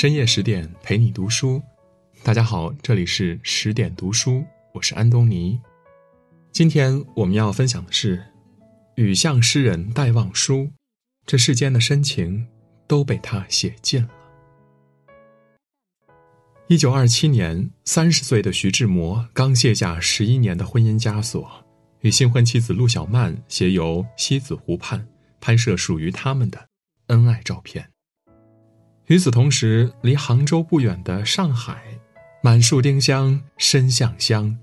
深夜十点陪你读书，大家好，这里是十点读书，我是安东尼。今天我们要分享的是雨巷诗人戴望舒，这世间的深情都被他写尽了。一九二七年，三十岁的徐志摩刚卸下十一年的婚姻枷锁，与新婚妻子陆小曼携游西子湖畔，拍摄属于他们的恩爱照片。与此同时，离杭州不远的上海，满树丁香深巷香。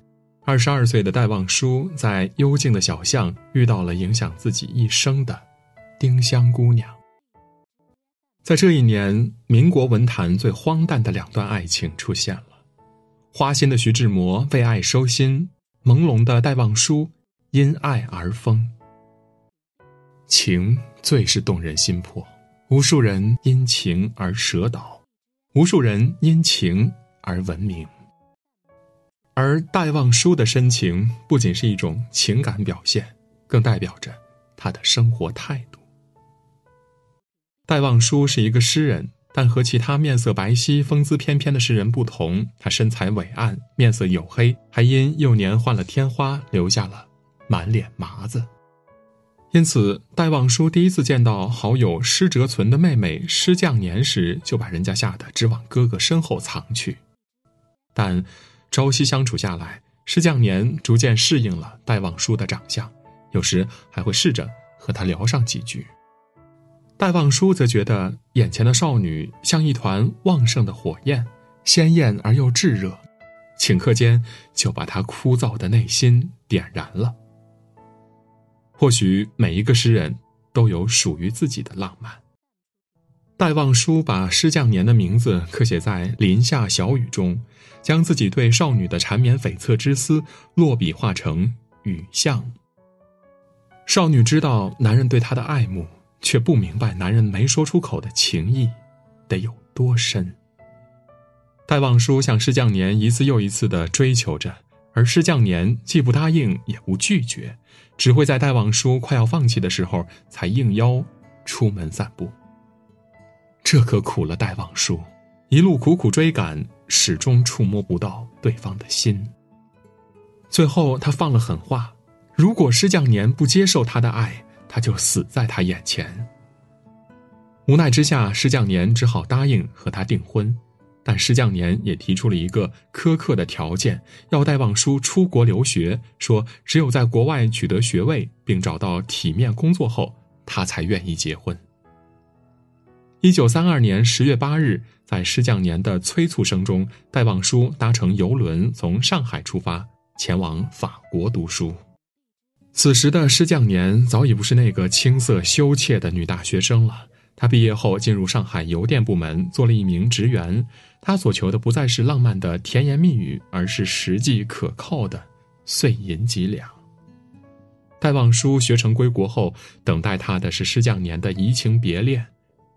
二十二岁的戴望舒在幽静的小巷遇到了影响自己一生的丁香姑娘。在这一年，民国文坛最荒诞的两段爱情出现了：花心的徐志摩为爱收心，朦胧的戴望舒因爱而疯。情最是动人心魄。无数人因情而折倒，无数人因情而闻名。而戴望舒的深情不仅是一种情感表现，更代表着他的生活态度。戴望舒是一个诗人，但和其他面色白皙、风姿翩翩的诗人不同，他身材伟岸，面色黝黑，还因幼年患了天花，留下了满脸麻子。因此，戴望舒第一次见到好友施哲存的妹妹施降年时，就把人家吓得直往哥哥身后藏去。但朝夕相处下来，施降年逐渐适应了戴望舒的长相，有时还会试着和他聊上几句。戴望舒则觉得眼前的少女像一团旺盛的火焰，鲜艳而又炙热，顷刻间就把他枯燥的内心点燃了。或许每一个诗人都有属于自己的浪漫。戴望舒把施降年的名字刻写在林下小雨中，将自己对少女的缠绵悱恻之思落笔画成雨巷。少女知道男人对她的爱慕，却不明白男人没说出口的情意得有多深。戴望舒向施降年一次又一次的追求着。而施降年既不答应也不拒绝，只会在戴望舒快要放弃的时候才应邀出门散步。这可苦了戴望舒，一路苦苦追赶，始终触摸不到对方的心。最后，他放了狠话：如果施降年不接受他的爱，他就死在他眼前。无奈之下，施降年只好答应和他订婚。但施降年也提出了一个苛刻的条件，要戴望舒出国留学，说只有在国外取得学位并找到体面工作后，他才愿意结婚。一九三二年十月八日，在施降年的催促声中，戴望舒搭乘游轮从上海出发，前往法国读书。此时的施降年早已不是那个青涩羞怯的女大学生了。他毕业后进入上海邮电部门，做了一名职员。他所求的不再是浪漫的甜言蜜语，而是实际可靠的碎银几两。戴望舒学成归国后，等待他的是施降年的移情别恋。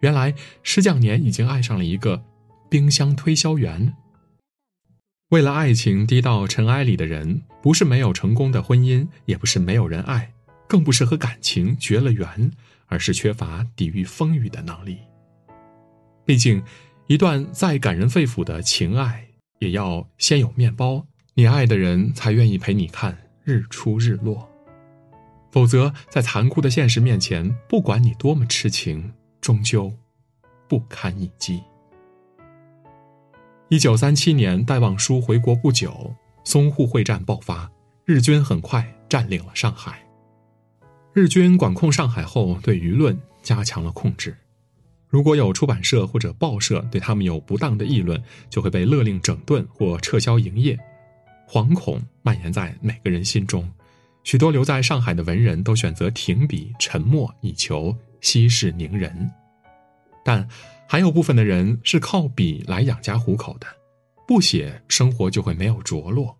原来施降年已经爱上了一个冰箱推销员。为了爱情低到尘埃里的人，不是没有成功的婚姻，也不是没有人爱，更不是和感情绝了缘。而是缺乏抵御风雨的能力。毕竟，一段再感人肺腑的情爱，也要先有面包，你爱的人才愿意陪你看日出日落。否则，在残酷的现实面前，不管你多么痴情，终究不堪一击。一九三七年，戴望舒回国不久，淞沪会战爆发，日军很快占领了上海。日军管控上海后，对舆论加强了控制。如果有出版社或者报社对他们有不当的议论，就会被勒令整顿或撤销营业。惶恐蔓延在每个人心中，许多留在上海的文人都选择停笔沉默，以求息事宁人。但还有部分的人是靠笔来养家糊口的，不写生活就会没有着落。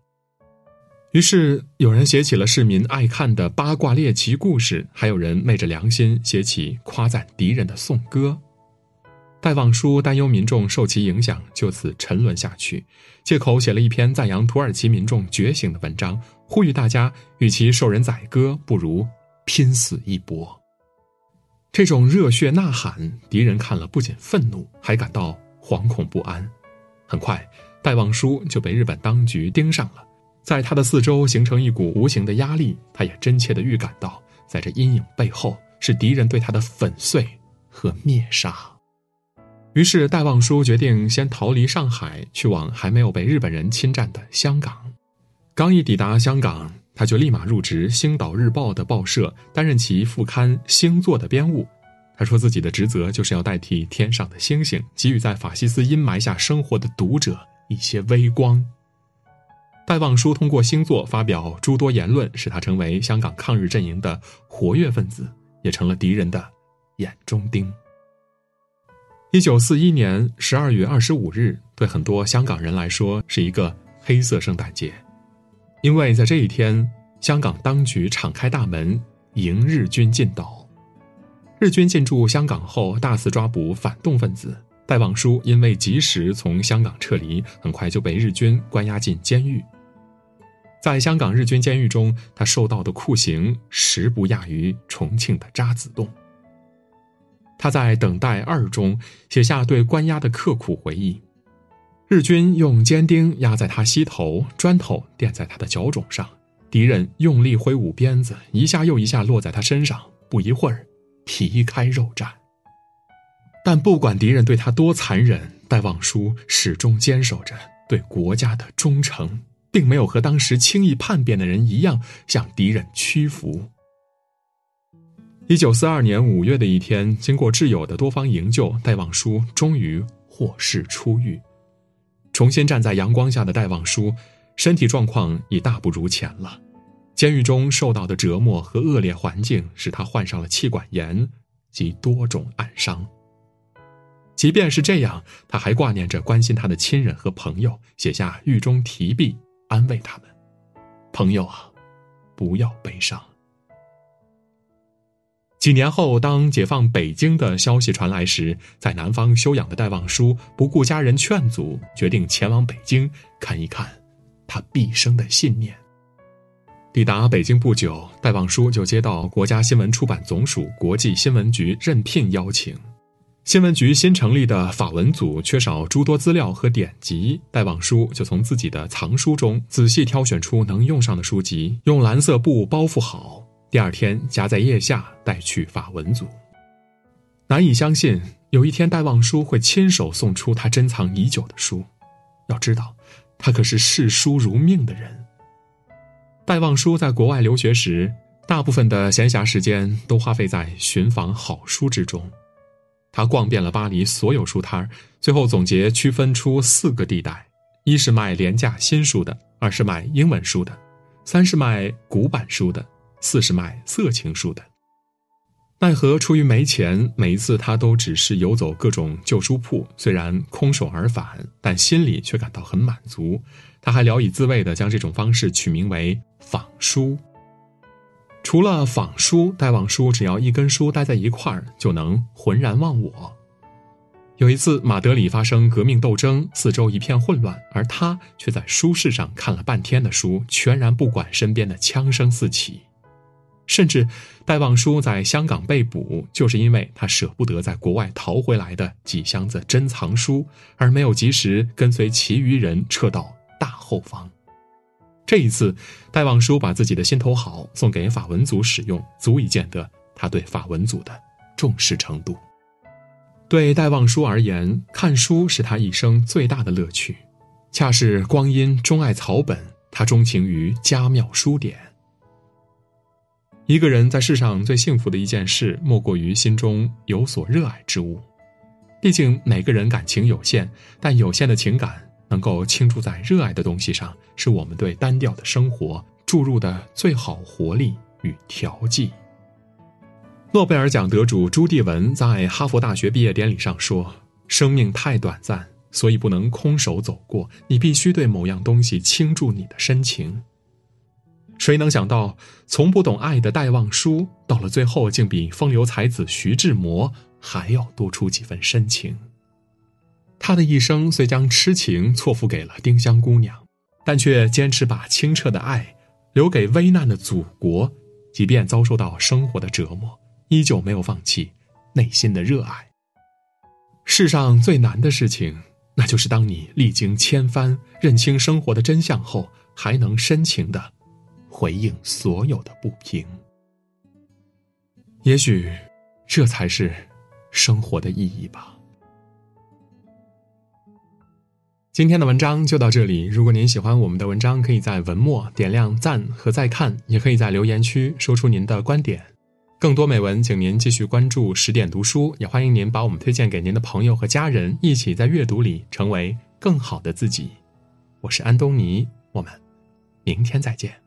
于是，有人写起了市民爱看的八卦猎奇故事，还有人昧着良心写起夸赞敌人的颂歌。戴望舒担忧民众受其影响，就此沉沦下去，借口写了一篇赞扬土耳其民众觉醒的文章，呼吁大家与其受人宰割，不如拼死一搏。这种热血呐喊，敌人看了不仅愤怒，还感到惶恐不安。很快，戴望舒就被日本当局盯上了，在他的四周形成一股无形的压力。他也真切地预感到，在这阴影背后是敌人对他的粉碎和灭杀。于是，戴望舒决定先逃离上海，去往还没有被日本人侵占的香港。刚一抵达香港，他就立马入职《星岛日报》的报社，担任其副刊《星座》的编务。他说自己的职责就是要代替天上的星星，给予在法西斯阴霾下生活的读者一些微光。戴望舒通过星座发表诸多言论，使他成为香港抗日阵营的活跃分子，也成了敌人的眼中钉。一九四一年十二月二十五日，对很多香港人来说是一个黑色圣诞节，因为在这一天，香港当局敞开大门迎日军进岛。日军进驻香港后，大肆抓捕反动分子。戴望舒因为及时从香港撤离，很快就被日军关押进监狱。在香港日军监狱中，他受到的酷刑实不亚于重庆的渣滓洞。他在《等待二》中写下对关押的刻苦回忆：日军用尖钉压在他膝头，砖头垫在他的脚踵上，敌人用力挥舞鞭子，一下又一下落在他身上，不一会儿。皮开肉绽，但不管敌人对他多残忍，戴望舒始终坚守着对国家的忠诚，并没有和当时轻易叛变的人一样向敌人屈服。一九四二年五月的一天，经过挚友的多方营救，戴望舒终于获释出狱。重新站在阳光下的戴望舒，身体状况已大不如前了。监狱中受到的折磨和恶劣环境，使他患上了气管炎及多种暗伤。即便是这样，他还挂念着关心他的亲人和朋友，写下狱中题壁安慰他们：“朋友啊，不要悲伤。”几年后，当解放北京的消息传来时，在南方休养的戴望舒不顾家人劝阻，决定前往北京看一看他毕生的信念。抵达北京不久，戴望舒就接到国家新闻出版总署国际新闻局任聘邀请。新闻局新成立的法文组缺少诸多资料和典籍，戴望舒就从自己的藏书中仔细挑选出能用上的书籍，用蓝色布包覆好，第二天夹在腋下带去法文组。难以相信，有一天戴望舒会亲手送出他珍藏已久的书。要知道，他可是视书如命的人。戴望舒在国外留学时，大部分的闲暇时间都花费在寻访好书之中。他逛遍了巴黎所有书摊最后总结区分出四个地带：一是卖廉价新书的，二是卖英文书的，三是卖古版书的，四是卖色情书的。奈何出于没钱，每一次他都只是游走各种旧书铺，虽然空手而返，但心里却感到很满足。他还聊以自慰地将这种方式取名为“仿书”。除了仿书，戴望舒只要一根书待在一块儿，就能浑然忘我。有一次，马德里发生革命斗争，四周一片混乱，而他却在书市上看了半天的书，全然不管身边的枪声四起。甚至，戴望舒在香港被捕，就是因为他舍不得在国外逃回来的几箱子珍藏书，而没有及时跟随其余人撤到大后方。这一次，戴望舒把自己的心头好送给法文组使用，足以见得他对法文组的重视程度。对戴望舒而言，看书是他一生最大的乐趣。恰是光阴钟爱草本，他钟情于家庙书典。一个人在世上最幸福的一件事，莫过于心中有所热爱之物。毕竟每个人感情有限，但有限的情感能够倾注在热爱的东西上，是我们对单调的生活注入的最好活力与调剂。诺贝尔奖得主朱棣文在哈佛大学毕业典礼上说：“生命太短暂，所以不能空手走过，你必须对某样东西倾注你的深情。”谁能想到，从不懂爱的戴望舒，到了最后竟比风流才子徐志摩还要多出几分深情。他的一生虽将痴情错付给了丁香姑娘，但却坚持把清澈的爱留给危难的祖国，即便遭受到生活的折磨，依旧没有放弃内心的热爱。世上最难的事情，那就是当你历经千帆，认清生活的真相后，还能深情的回应所有的不平。也许，这才是生活的意义吧。今天的文章就到这里。如果您喜欢我们的文章，可以在文末点亮赞和再看，也可以在留言区说出您的观点。更多美文，请您继续关注十点读书，也欢迎您把我们推荐给您的朋友和家人，一起在阅读里成为更好的自己。我是安东尼，我们明天再见。